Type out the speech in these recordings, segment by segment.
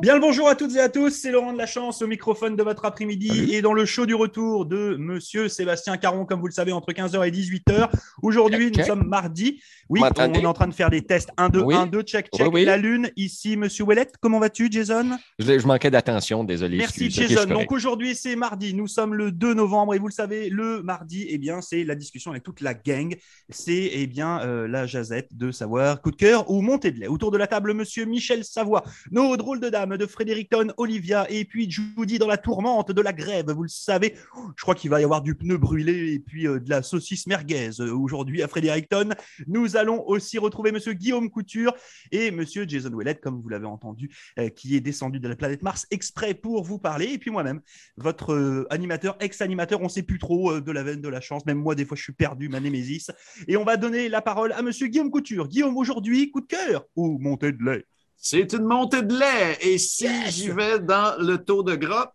Bien le bonjour à toutes et à tous, c'est Laurent de la Chance au microphone de votre après-midi et dans le show du retour de Monsieur Sébastien Caron, comme vous le savez, entre 15h et 18h. Aujourd'hui, nous sommes mardi. Oui, on est en train de faire des tests 1, 2, 1, 2, check, check. La Lune, ici, Monsieur Ouellet, comment vas-tu, Jason? Je, manquais d'attention, désolé. Merci, Jason. Donc aujourd'hui, c'est mardi, nous sommes le 2 novembre et vous le savez, le mardi, eh bien, c'est la discussion avec toute la gang. C'est eh bien euh, la jazette de savoir coup de cœur ou montée de lait. Autour de la table, Monsieur Michel Savoie, nos drôles de dames de Frédéricton, Olivia et puis Judy dans la tourmente de la grève. Vous le savez, je crois qu'il va y avoir du pneu brûlé et puis euh, de la saucisse merguez euh, aujourd'hui à Fredericton. Nous allons aussi retrouver Monsieur Guillaume Couture et Monsieur Jason Ouellet, comme vous l'avez entendu, euh, qui est descendu de la planète Mars exprès pour vous parler. Et puis moi-même, votre animateur, ex-animateur, on ne sait plus trop de la veine de la chance. Même moi, des fois, je suis perdu, ma némésis. Et on va donner la parole à Monsieur Guillaume Couture. Guillaume, aujourd'hui, coup de cœur ou montée de lait? C'est une montée de lait. Et si j'y vais dans le taux de gras,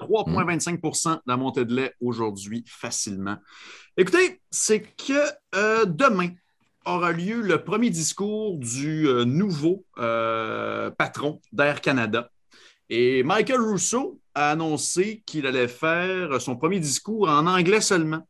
3,25% de la montée de lait aujourd'hui, facilement. Écoutez, c'est que euh, demain aura lieu le premier discours du euh, nouveau euh, patron d'Air Canada. Et Michael Rousseau a annoncé qu'il allait faire son premier discours en anglais seulement.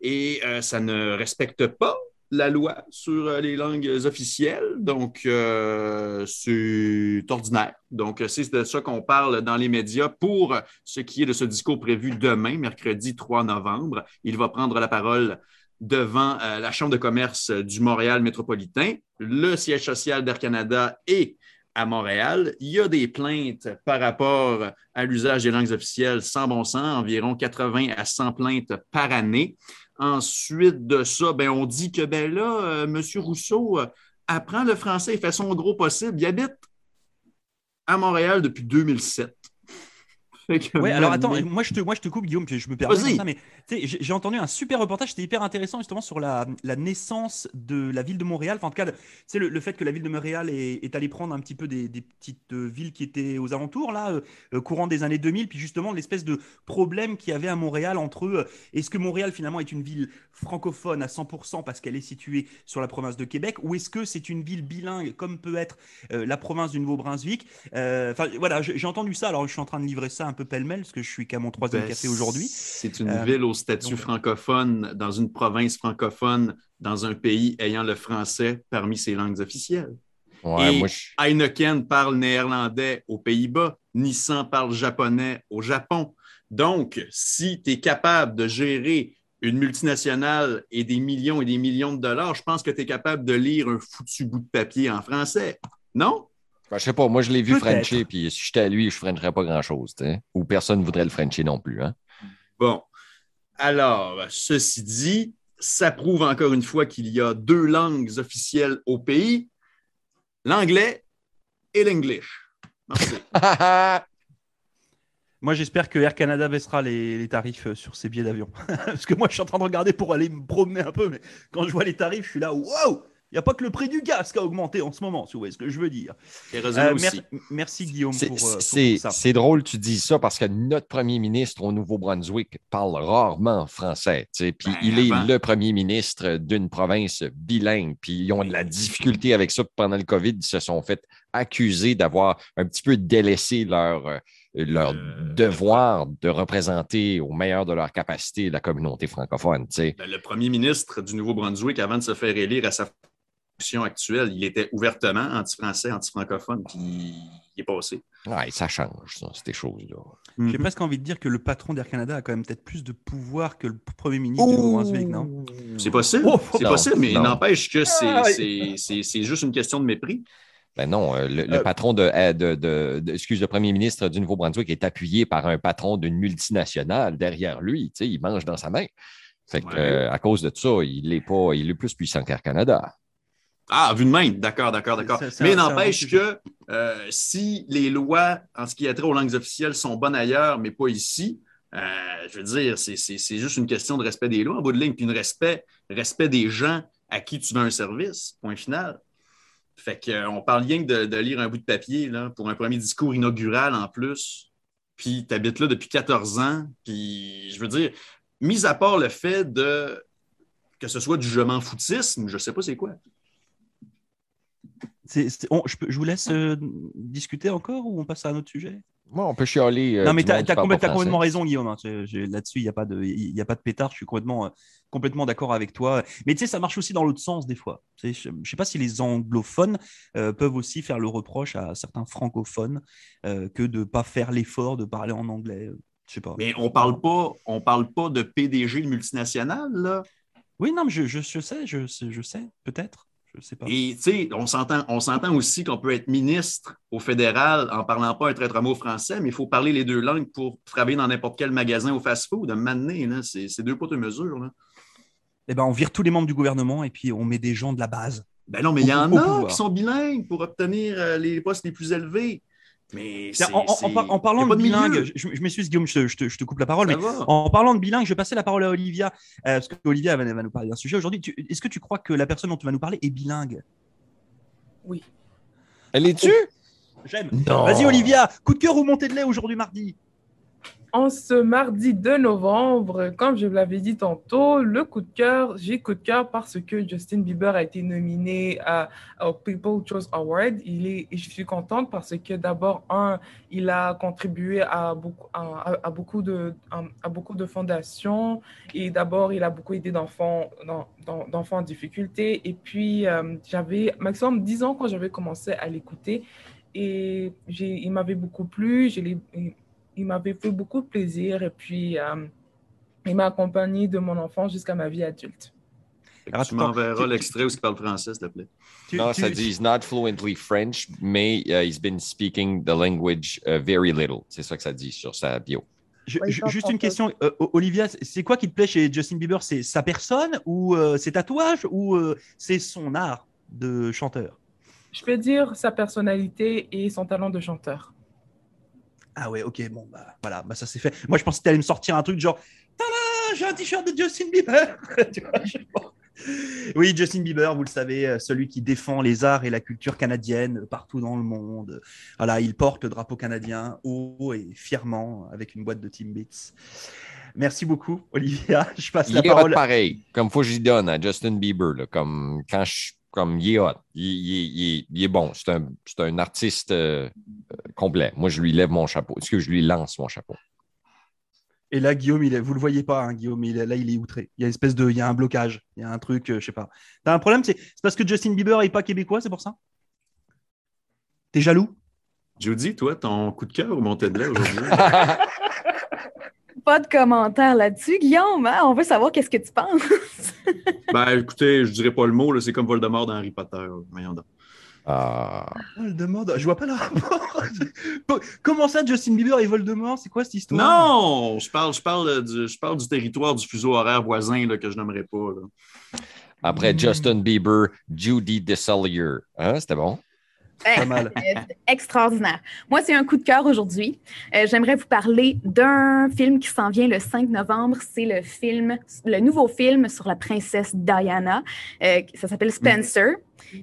Et ça ne respecte pas la loi sur euh, les langues officielles. Donc, euh, c'est ordinaire. Donc, c'est de ça qu'on parle dans les médias pour ce qui est de ce discours prévu demain, mercredi 3 novembre. Il va prendre la parole devant euh, la Chambre de commerce du Montréal métropolitain. Le siège social d'Air Canada est à Montréal. Il y a des plaintes par rapport à l'usage des langues officielles sans bon sens, environ 80 à 100 plaintes par année. Ensuite de ça, ben, on dit que ben là, euh, M. Rousseau euh, apprend le français et fait son gros possible. Il habite à Montréal depuis 2007. Ouais, alors attends, moi je te, moi je te coupe Guillaume, je me permets ça, mais j'ai entendu un super reportage, c'était hyper intéressant justement sur la, la, naissance de la ville de Montréal. Enfin, en tout cas, c'est le, le, fait que la ville de Montréal est, est allée prendre un petit peu des, des petites euh, villes qui étaient aux alentours là, euh, euh, courant des années 2000, puis justement l'espèce de problème qu'il y avait à Montréal entre eux. Est-ce que Montréal finalement est une ville francophone à 100% parce qu'elle est située sur la province de Québec, ou est-ce que c'est une ville bilingue comme peut être la province du Nouveau-Brunswick? Enfin voilà, j'ai entendu ça. Alors je suis en train de livrer ça un peu pêle-mêle parce que je suis qu'à mon troisième ben, café aujourd'hui. C'est une euh, ville au statut francophone, dans une province francophone, dans un pays ayant le français parmi ses langues officielles. Et Heineken parle néerlandais aux Pays-Bas, Nissan parle japonais au Japon. Donc, si tu es capable de gérer une multinationale et des millions et des millions de dollars, je pense que tu es capable de lire un foutu bout de papier en français. Non? Je je sais pas, moi je l'ai vu Frencher, puis si j'étais à lui, je ne Frencherais pas grand-chose. Ou personne ne voudrait le Frencher non plus. Hein? Bon. Alors, ceci dit, ça prouve encore une fois qu'il y a deux langues officielles au pays, l'anglais et l'english. Moi, j'espère que Air Canada baissera les, les tarifs euh, sur ses billets d'avion. Parce que moi, je suis en train de regarder pour aller me promener un peu, mais quand je vois les tarifs, je suis là, wow! Il n'y a pas que le prix du gaz qui a augmenté en ce moment, si vous voyez ce que je veux dire. Euh, merci Guillaume pour, euh, ça. C'est drôle tu dis ça parce que notre premier ministre au Nouveau-Brunswick parle rarement français. Puis ben, il est le premier ministre d'une province bilingue. Puis ils ont de la difficulté avec ça pendant le COVID. Ils se sont fait accuser d'avoir un petit peu délaissé leur euh, leur devoir de représenter au meilleur de leur capacité la communauté francophone. Ben, le premier ministre du Nouveau-Brunswick, avant de se faire élire à sa actuelle, il était ouvertement anti-français, anti-francophone, puis il est passé. Oui, ça change, ça, ces choses-là. J'ai mhm. presque envie de dire que le patron d'Air Canada a quand même peut-être plus de pouvoir que le premier ministre du Nouveau-Brunswick, non? C'est possible, oh, c'est possible, mais il n'empêche que ah, c'est juste une question de mépris. Ben non, euh, le, euh, patron euh, de, de, excuse, le premier ministre du Nouveau-Brunswick est appuyé par un patron d'une multinationale derrière lui. Tu sais, il mange dans sa main. Fait que, à cause de ça, il est pas, il est plus puissant qu'Air Canada. Ah, vu de même, d'accord, d'accord, d'accord. Mais n'empêche que euh, si les lois en ce qui a trait aux langues officielles sont bonnes ailleurs, mais pas ici, euh, je veux dire, c'est juste une question de respect des lois en bout de ligne, puis de respect, respect des gens à qui tu veux un service, point final. Fait qu'on euh, parle rien que de, lire un bout de papier là, pour un premier discours inaugural en plus, puis tu habites là depuis 14 ans, puis je veux dire, mis à part le fait de que ce soit du je m'en foutisme, je sais pas c'est quoi. Je, vous laisse euh, discuter encore ou on passe à un autre sujet? Moi, on peut chialer. non, mais tu as, complètement raison, Guillaume. Hein. Là-dessus, il n'y a, pas de, a pas de pétard. Je suis complètement, complètement d'accord avec toi. Mais tu sais, ça marche aussi dans l'autre sens des fois. Je ne sais pas si les anglophones peuvent aussi faire le reproche à certains francophones que de ne pas faire l'effort de parler en anglais. Je sais pas. Mais on parle pas, on parle pas de PDG multinational, là? Oui, non, mais je, je, sais, je, je sais, peut-être. Je sais pas. Et tu sais, on s'entend, aussi qu'on peut être ministre au fédéral en parlant pas un traître mot français, mais il faut parler les deux langues pour travailler dans n'importe quel magasin au fast-food. À c'est deux pots de mesure. Là. Eh ben, on vire tous les membres du gouvernement et puis on met des gens de la base. Ben non, mais il y en a qui sont bilingues pour obtenir euh, les postes les plus élevés. Mais en, parlant de, bilingue, je, m'excuse Guillaume, je, te, coupe la parole, mais en parlant de bilingue, je vais passer la parole à Olivia, euh, parce qu'Olivia va, va, nous parler d'un sujet aujourd'hui. Est-ce que tu crois que la personne dont tu vas nous parler est bilingue? Oui. Elle est tu J'aime. Vas-y Olivia, coup de cœur ou montée de lait aujourd'hui mardi? En ce mardi 2 novembre, comme je vous l'avais dit tantôt, le coup de cœur, j'ai coup de cœur parce que Justin Bieber a été nominé au People Choice Award. Et je suis contente parce que d'abord, un, il a contribué à beaucoup, à, beaucoup, de, à, beaucoup de fondations et d'abord, il a beaucoup aidé d'enfants d'enfants en difficulté. Et puis, euh, j'avais maximum 10 ans quand j'avais commencé à l'écouter et il m'avait beaucoup plu. Il m'avait fait beaucoup de plaisir et puis euh, il m'a accompagné de mon enfance jusqu'à ma vie adulte. Alors, tu m'enverras l'extrait où il parle français, s'il te plaît. non, ça dit he's not fluently French, mais uh, he's been speaking the language uh, very little. C'est ça que ça dit sur sa bio. juste une question, euh, Olivia, c'est quoi qui te plaît chez Justin Bieber? C'est sa personne ou euh, ses tatouages ou c'est son art de chanteur? Je peux dire sa personnalité et son talent de chanteur. Ah ouais, ok, bon, bah voilà, bah ça c'est fait. Moi, je pensais que tu allais me sortir un truc genre, j'ai un t-shirt de Justin Bieber. oui, Justin Bieber, vous le savez, euh, celui qui défend les arts et la culture canadienne partout dans le monde. Voilà, il porte le drapeau canadien haut et fièrement avec une boîte de Timbits. Merci beaucoup, Olivia. Je passe la parole. pareil, comme fois je donne à Justin Bieber, comme quand je comme il est hot, il, est bon. C'est un, un, artiste euh, complet. Moi, je lui lève mon chapeau. Est-ce que je lui lance mon chapeau? Et là, Guillaume, il est, vous le voyez pas, hein, Guillaume, il là, il est outré. Il y a une espèce de, il y a un blocage, il y a un truc, je euh, je sais pas. T'as un problème, c'est parce que Justin Bieber n'est pas québécois, c'est pour ça? T'es jaloux? Judy, toi, ton coup de cœur ou mon de lait aujourd'hui? Pas de commentaires là-dessus. Guillaume, hein? on veut savoir qu'est-ce que tu penses. Ben, écoutez, je dirais pas le mot, c'est comme Voldemort dans Harry Potter. Voyons Ah. Voldemort, je vois pas le rapport. Comment ça, Justin Bieber et Voldemort? C'est quoi cette histoire? Non, je parle, je parle, du, je parle du territoire du fuseau horaire voisin là, que je n'aimerais pas. Après Justin Bieber, Judy DeSallier. Hein, C'était bon? extraordinaire. Moi, c'est un coup de cœur aujourd'hui. Euh, j'aimerais vous parler d'un film qui s'en vient le 5 novembre. C'est le film, le nouveau film sur la princesse Diana. Euh, ça s'appelle Spencer.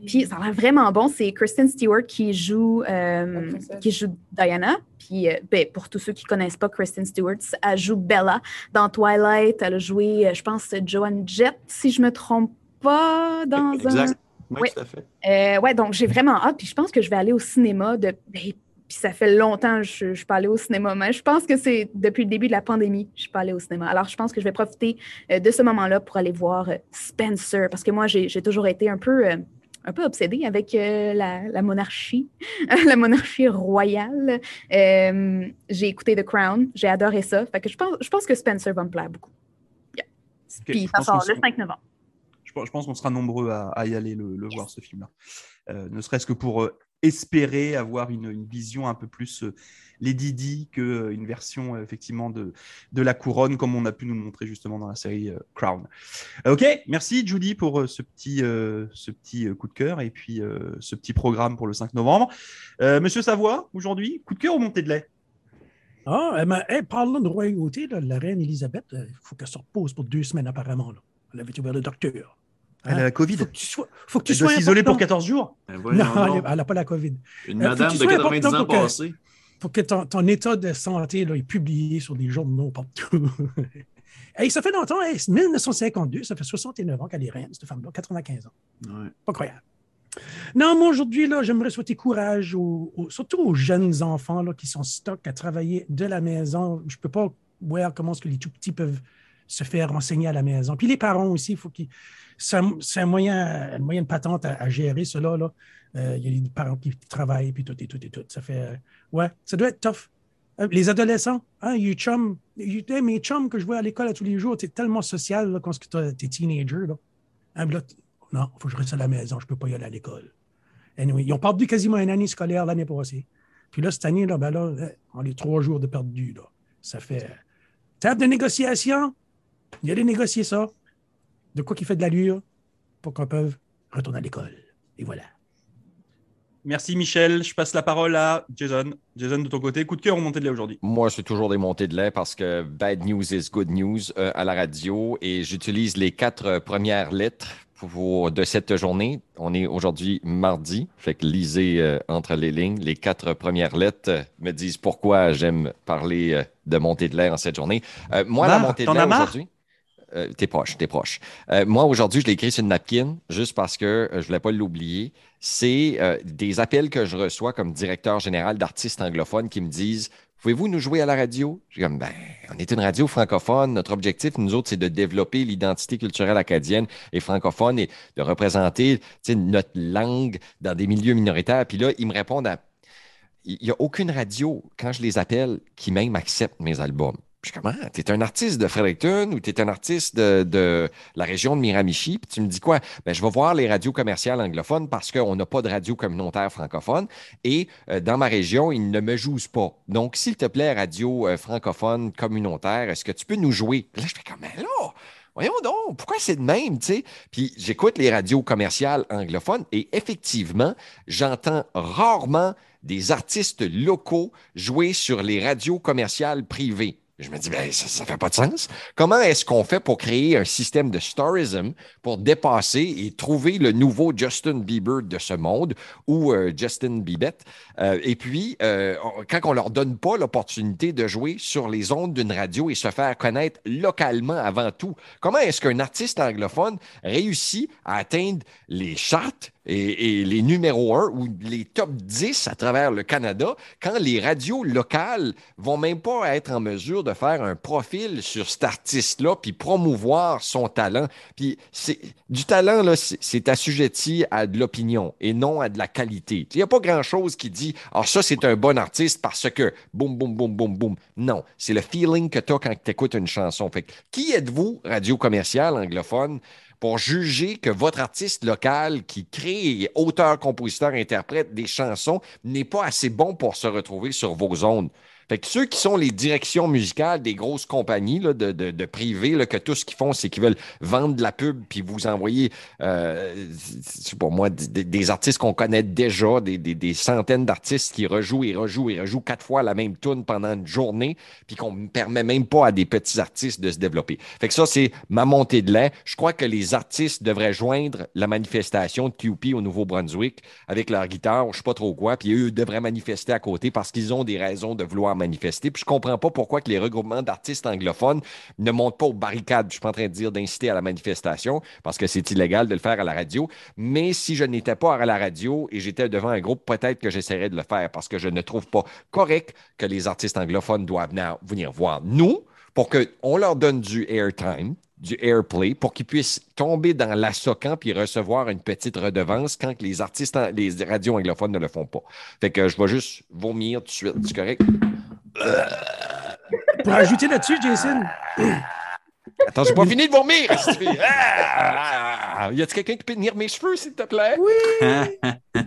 Puis ça a l'air vraiment bon. C'est Kristen Stewart qui joue, euh, qui joue Diana. Puis ben, pour tous ceux qui ne connaissent pas Kristen Stewart, elle joue Bella dans Twilight. Elle a joué, je pense, Joan Jett, si je ne me trompe pas, dans exact. Oui, tout à fait. Euh, ouais, donc j'ai vraiment hâte. Puis je pense que je vais aller au cinéma. De... Ben, puis ça fait longtemps que je ne suis pas allée au cinéma, mais je pense que c'est depuis le début de la pandémie que je ne suis pas allée au cinéma. Alors je pense que je vais profiter euh, de ce moment-là pour aller voir euh, Spencer, parce que moi, j'ai toujours été un peu un peu obsédée avec la, monarchie, la monarchie royale. j'ai écouté The Crown, j'ai adoré ça. Fait que je pense, je pense que Spencer va me plaire beaucoup. Puis ça sort le 5 novembre je, pense qu'on sera nombreux à, y aller le, voir, ce film-là. Euh, ne serait-ce que pour euh, espérer avoir une, vision un peu plus euh, Lady Di qu'une version effectivement de, de la couronne, comme on a pu nous le montrer justement dans la série Crown. ok, merci Judy pour ce petit, ce petit coup de cœur et puis ce petit programme pour le 5 novembre. Monsieur Savoie, aujourd'hui, coup de cœur ou montée de lait? Ah, eh ben, parle de royauté, la reine Elisabeth, il faut qu'elle se repose pour deux semaines apparemment. Là. Elle avait vers le docteur. Elle a la COVID. Faut que tu sois, faut que tu sois s'isoler pour 14 jours. Ben non, elle n'a pas la COVID. Une euh, madame de 90 ans passée. Il faut que ton, ton, état de santé là, est publié sur des journaux partout. hey, ça fait longtemps, hey, 1952, ça fait 69 ans qu'elle est reine, cette femme-là, 95 ans. Ouais. Pas croyable. Non, moi aujourd'hui, là, j'aimerais souhaiter courage, surtout aux jeunes enfants là, qui sont stock à travailler de la maison. Je ne peux pas voir comment est-ce que les tout petits peuvent se faire enseigner à la maison. Puis les parents aussi, faut qu'ils. C'est un, moyen, une patente à, gérer cela. Là. Euh, il y a des parents qui travaillent, puis tout et tout et tout. Ça fait. Euh, ouais, ça doit être tough. Euh, les adolescents, hein, you chum, mes chums que je vois à l'école à tous les jours, c'est tellement social quand tu es teenager. Là. Hein, non, il faut que je reste à la maison, je ne peux pas y aller à l'école. Anyway, ils ont perdu quasiment une année scolaire l'année passée. Puis là, cette année, là, ben là, on est trois jours de perdu. Là. Ça fait. Table de négociation, il a négocier ça. De quoi qu'il fait de l'allure pour qu'on puisse retourner à l'école. Et voilà. Merci Michel. Je passe la parole à Jason. Jason, de ton côté, coup de cœur ou montée de lait aujourd'hui? Moi, c'est toujours des montées de lait parce que bad news is good news euh, à la radio et j'utilise les quatre euh, premières lettres de cette journée. On est aujourd'hui mardi, fait que lisez euh, entre les lignes. Les quatre premières lettres me disent pourquoi j'aime parler de montée de lait en cette journée. moi, la montée de lait aujourd'hui. Euh, t'es proche, t'es proche. Euh, moi, aujourd'hui, je l'ai écrit sur une napkin, juste parce que euh, je ne voulais pas l'oublier. C'est des appels que je reçois comme directeur général d'artistes anglophones qui me disent Pouvez-vous nous jouer à la radio? Je dis ben, on est une radio francophone. Notre objectif, nous autres, c'est de développer l'identité culturelle acadienne et francophone et de représenter notre langue dans des milieux minoritaires. Puis là, ils me répondent à. Il n'y a aucune radio, quand je les appelle, qui même accepte mes albums. Je suis comment? Tu es un artiste de Fredericton ou tu es un artiste de, la région de Miramichi? Puis tu me dis quoi? Ben, je vais voir les radios commerciales anglophones parce qu'on n'a pas de radio communautaire francophone. Et euh, dans ma région, ils ne me jouent pas. Donc, s'il te plaît, radio euh, francophone communautaire, est-ce que tu peux nous jouer? là, je fais comme, ben là, voyons donc, pourquoi c'est de même, tu sais? Puis j'écoute les radios commerciales anglophones et effectivement, j'entends rarement des artistes locaux jouer sur les radios commerciales privées. Je me dis, ben, ça ne fait pas de sens. Comment est-ce qu'on fait pour créer un système de starism pour dépasser et trouver le nouveau Justin Bieber de ce monde ou euh, Justin Bieber? Euh, et puis, euh, quand on ne leur donne pas l'opportunité de jouer sur les ondes d'une radio et se faire connaître localement avant tout, comment est-ce qu'un artiste anglophone réussit à atteindre les chartes et, les numéros 1 ou les top 10 à travers le Canada quand les radios locales vont même pas être en mesure de faire un profil sur cet artiste-là puis promouvoir son talent. Puis c'est du talent, là, c'est assujetti à de l'opinion et non à de la qualité. Il n'y a pas grand-chose qui dit ah, ça, c'est un bon artiste parce que boum, boum, boum, boum, boum. Non, c'est le feeling que tu as quand tu écoutes une chanson. Fait qui êtes-vous, radio commerciale anglophone? Pour juger que votre artiste local qui crée, auteur, compositeur, interprète des chansons n'est pas assez bon pour se retrouver sur vos ondes. Fait que ceux qui sont les directions musicales des grosses compagnies là, de, de, de privés, là, que tout ce qu'ils font, c'est qu'ils veulent vendre de la pub puis vous envoyer, euh, pour moi, des, artistes qu'on connaît déjà, des, des, des centaines d'artistes qui rejouent et rejouent et rejouent quatre fois la même tune pendant une journée, puis qu'on ne permet même pas à des petits artistes de se développer. Fait que ça, c'est ma montée de lait. Je crois que les artistes devraient joindre la manifestation de QP au Nouveau-Brunswick avec leur guitare, je sais pas trop quoi, puis eux devraient manifester à côté parce qu'ils ont des raisons de vouloir manifester. Puis je comprends pas pourquoi que les regroupements d'artistes anglophones ne montent pas aux barricades. Je suis pas en train de dire d'inciter à la manifestation parce que c'est illégal de le faire à la radio. Mais si je n'étais pas à la radio et j'étais devant un groupe, peut-être que j'essaierais de le faire parce que je ne trouve pas correct que les artistes anglophones doivent venir voir nous pour qu'on leur donne du airtime, du airplay pour qu'ils puissent tomber dans la socan puis recevoir une petite redevance quand les artistes, les radios anglophones ne le font pas. Fait que je vais juste vomir tout de suite. C'est correct? Pour ajouter là-dessus, Jason. Attends, j'ai pas fini de vomir. Ah! y a-t-il quelqu'un qui peut tenir mes cheveux, s'il te plaît? Oui!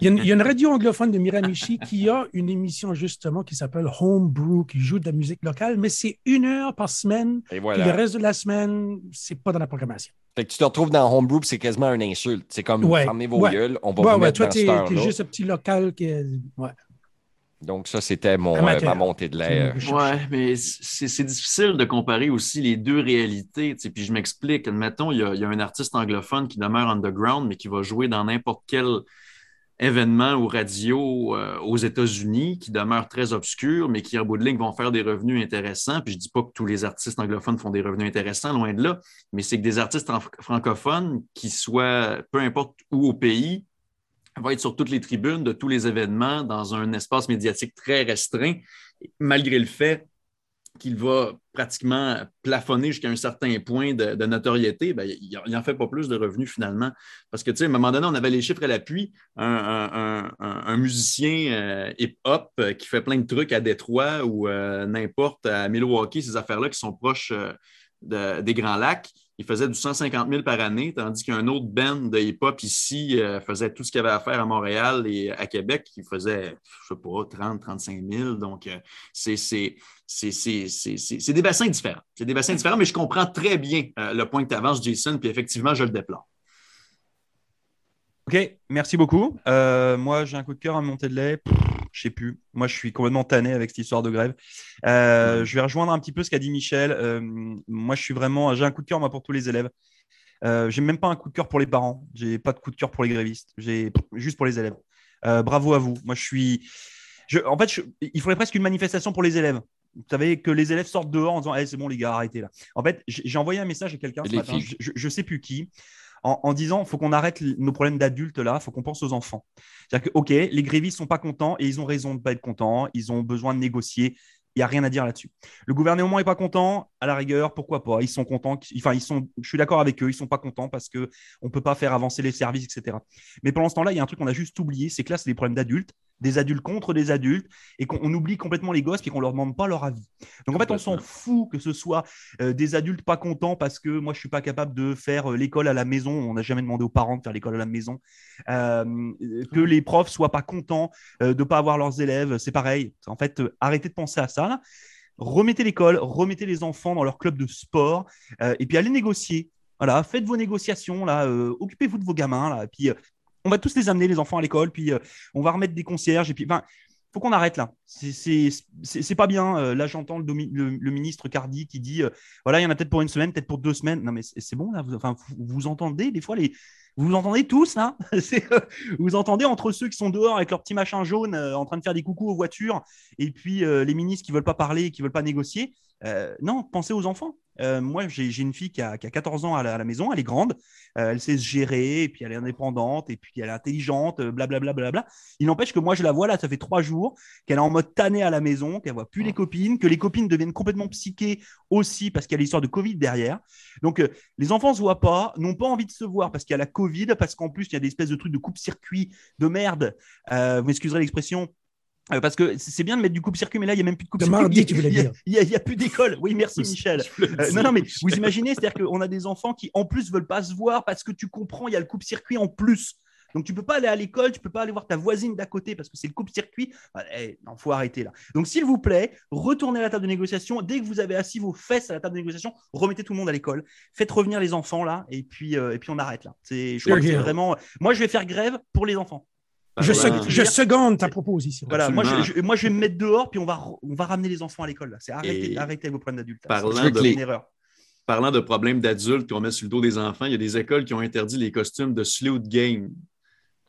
il, y a une, radio anglophone de Miramichi qui a une émission justement qui s'appelle Homebrew, qui joue de la musique locale, mais c'est une heure par semaine. Et voilà. le reste de la semaine, c'est pas dans la programmation. Fait que tu te retrouves dans Homebrew, c'est quasiment une insulte. C'est comme fermez vos gueules, on va vous mettre toi, dans cette juste un petit local qui. Ouais. Donc, ça, c'était mon, euh, ma montée de l'air. Oui, mais c'est difficile de comparer aussi les deux réalités. Puis je m'explique. Admettons, il y, a, il y, a, un artiste anglophone qui demeure underground, mais qui va jouer dans n'importe quel événement ou radio euh, aux États-Unis, qui demeure très obscur, mais qui, en bout de ligne, vont faire des revenus intéressants. Puis je ne dis pas que tous les artistes anglophones font des revenus intéressants, loin de là, mais c'est que des artistes francophones qui soient, peu importe où au pays, va être sur toutes les tribunes de tous les événements dans un espace médiatique très restreint, malgré le fait qu'il va pratiquement plafonner jusqu'à un certain point de, notoriété, ben, il n'en fait pas plus de revenus finalement. Parce que, tu sais, à un moment donné, on avait les chiffres à l'appui. Un, musicien euh, hip-hop euh, qui fait plein de trucs à Détroit ou euh, n'importe à Milwaukee, ces affaires-là qui sont proches des Grands Lacs, il faisait du 150 000 par année, tandis qu'un autre band de hip-hop ici euh, faisait tout ce qu'il avait à faire à Montréal et à Québec, qui faisait, je sais pas, 30, 35 000. Donc, euh, c'est des bassins différents. C'est des bassins différents, mais je comprends très bien euh, le point que tu avances, Jason, puis effectivement, je le déplore. OK, merci beaucoup. moi, j'ai un coup de cœur à monter de lait je sais plus. Moi, je suis complètement tanné avec cette histoire de grève. Euh, je vais rejoindre un petit peu ce qu'a dit Michel. Euh, moi, je suis vraiment, j'ai un coup de cœur moi pour tous les élèves. Euh, j'ai même pas un coup de cœur pour les parents. J'ai pas de coup de cœur pour les grévistes. J'ai juste pour les élèves. Euh, bravo à vous. Moi, je suis. Je... En fait, il faudrait presque une manifestation pour les élèves. Vous savez que les élèves sortent dehors en disant hey, c'est bon les gars arrêtez là. En fait, j'ai envoyé un message à quelqu'un ce matin. Je, je, sais plus qui en, en disant faut qu'on arrête nos problèmes d'adultes là, faut qu'on pense aux enfants. C'est-à-dire que, OK, les grévistes sont pas contents et ils ont raison de pas être contents, ils ont besoin de négocier. Il n'y a rien à dire là-dessus. Le gouvernement n'est pas content, à la rigueur, pourquoi pas Ils sont contents. Enfin, ils sont. Je suis d'accord avec eux. Ils sont pas contents parce que on peut pas faire avancer les services, etc. Mais pendant ce temps-là, il y a un truc qu'on a juste oublié, c'est que là, c'est des problèmes d'adultes des adultes contre des adultes et qu'on oublie complètement les gosses et qu'on leur demande pas leur avis. Donc en fait, on s'en fout que ce soit euh, des adultes pas contents parce que moi je suis pas capable de faire euh, l'école à la maison. On n'a jamais demandé aux parents de faire l'école à la maison. Euh, que les profs soient pas contents de pas avoir leurs élèves, c'est pareil. En fait, arrêtez de penser à ça. Remettez l'école, remettez les enfants dans leur club de sport et puis allez négocier. Voilà, faites vos négociations là, occupez-vous de vos gamins là, et puis on va tous les amener, les enfants, à l'école, puis euh, on va remettre des concierges. Et puis, enfin, faut qu'on arrête là. C'est pas bien. Euh, là, j'entends le, ministre Cardi qui dit euh, voilà, il y en a peut-être pour une semaine, peut-être pour deux semaines. Non, mais c'est bon, là. Vous, enfin, vous, entendez des fois les. Vous, entendez tous là? Vous entendez entre ceux qui sont dehors avec leur petit machin jaune en train de faire des coucous aux voitures et puis les ministres qui veulent pas parler, qui veulent pas négocier. non, pensez aux enfants. Euh, moi, j'ai une fille qui a, 14 ans à la, maison, elle est grande, euh, elle sait se gérer, et puis elle est indépendante, et puis elle est intelligente, blablabla. Bla, bla, bla, Il n'empêche que moi, je la vois là, ça fait trois jours, qu'elle est en mode tanné à la maison, qu'elle voit plus les copines, que les copines deviennent complètement psychées aussi parce qu'il y a l'histoire de Covid derrière. Donc, euh, les enfants se voient pas, n'ont pas envie de se voir parce qu'il y a la Covid, parce qu'en plus, il y a des espèces de trucs de coupe-circuit de merde. vous m'excuserez l'expression, euh, parce que c'est bien de mettre du coupe-circuit, mais là, il n'y a même plus de coupe-circuit. mardi, tu voulais dire. Il n'y a, plus d'école. Oui, merci, Michel. Euh, non, non, mais vous imaginez, c'est-à-dire qu'on a des enfants qui, en plus, veulent pas se voir parce que tu comprends, il y a le coupe-circuit en plus. Donc, tu peux pas aller à l'école, tu peux pas aller voir ta voisine d'à côté parce que c'est le coupe-circuit. Eh, non, faut arrêter là. Donc, s'il vous plaît, retournez à la table de négociation. Dès que vous avez assis vos fesses à la table de négociation, remettez tout le monde à l'école. Faites revenir les enfants là, et puis, euh, et puis on arrête là. C'est, je crois que c'est vraiment. Moi, je vais faire grève pour les enfants. Je, seconde ta proposition. Voilà, moi je, moi je, vais me mettre dehors, puis on va, on va ramener les enfants à l'école. C'est arrêtez, arrêtez vos problèmes d'adultes. Parlant, de, une erreur. parlant de problèmes d'adultes qu'on met sur le dos des enfants, il y a des écoles qui ont interdit les costumes de Sloot Game.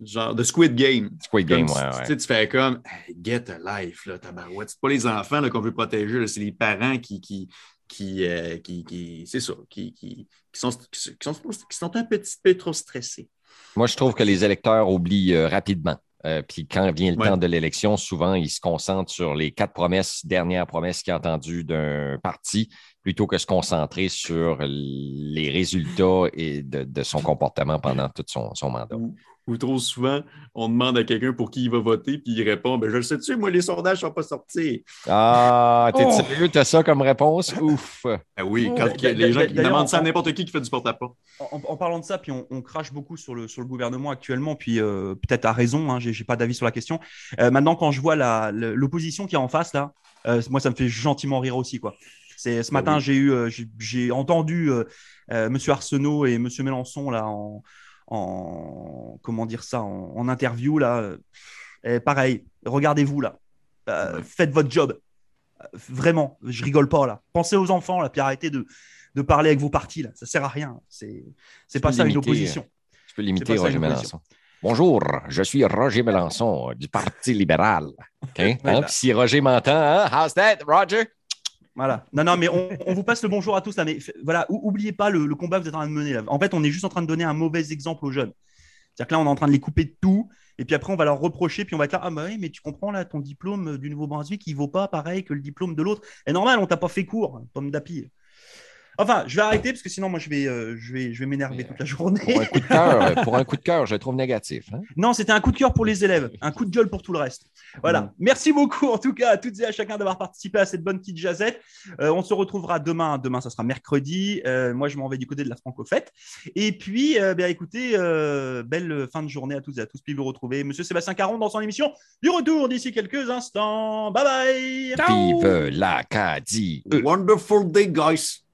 Genre de Squid Game. Squid Game, ouais, tu, ouais. Tu fais comme get a life, là, tabarouette. C'est pas les enfants qu'on veut protéger, c'est les parents qui, qui, qui, euh, qui, qui c'est ça, qui, qui, qui, sont, qui, sont, qui sont un petit peu trop stressés. Moi, je trouve que les électeurs oublient euh, rapidement. Euh, puis quand vient le temps de l'élection, souvent, ils se concentrent sur les quatre promesses, dernières promesses qu'il a entendues d'un parti, plutôt que se concentrer sur les résultats et de, son comportement pendant tout son, mandat. Ou, trop souvent, on demande à quelqu'un pour qui il va voter, puis il répond ben, Je le sais-tu, moi, les sondages ne sont pas sortis. Ah, t'es oh! sérieux, t'as ça comme réponse? Ouf. Ben oui, quand oh! les gens qui demandent ça à n'importe qui qui fait du porte-à-porte. En, parlant de ça, puis on, crache beaucoup sur le, sur le gouvernement actuellement, puis euh, peut-être à raison, hein, j'ai pas d'avis sur la question. Euh, maintenant, quand je vois l'opposition qui est en face, là, euh, moi, ça me fait gentiment rire aussi, quoi. C'est ce matin, j'ai eu, euh, j'ai entendu euh, euh, Monsieur Arsenault et Monsieur Mélenchon là en, en comment dire ça, en, interview là. pareil, regardez-vous là, faites votre job. Vraiment, je rigole pas là. Pensez aux enfants là, puis arrêtez de, de parler avec vos partis là. Ça sert à rien. C'est c'est pas ça une opposition. Je peux limiter Roger Mélenchon. Bonjour, je suis Roger Mélenchon du Parti libéral. Hein? si Roger m'entend, hein? how's that, Roger? Voilà. Non, non, mais on, vous passe le bonjour à tous là. Mais voilà, oubliez pas le, combat que vous êtes en train de mener là. En fait, on est juste en train de donner un mauvais exemple aux jeunes. C'est-à-dire que là, on est en train de les couper de tout. Et puis après, on va leur reprocher, puis on va être là, ah bah oui, mais tu comprends là, ton diplôme du Nouveau-Brunswick, il vaut pas pareil que le diplôme de l'autre. Et normal, on t'a pas fait cours, pomme d'api. Enfin, je vais arrêter parce que sinon, moi, je vais, euh, je vais, je vais m'énerver toute la journée. Pour un coup de cœur, pour un coup de cœur, je le trouve négatif. hein. Non, c'était un coup de cœur pour les élèves, un coup de gueule pour tout le reste. Voilà. Mm. Merci beaucoup, en tout cas, à toutes et à chacun d'avoir participé à cette bonne petite jazette. Euh, on se retrouvera demain. Demain, ça sera mercredi. Euh, moi, je m'en vais du côté de la Franco-Fête. Et puis, euh, bien, écoutez, euh, belle fin de journée à toutes et à tous. Puis vous retrouvez Monsieur Sébastien Caron dans son émission du retour d'ici quelques instants. Bye bye. Vive l'Acadie! Wonderful day, guys.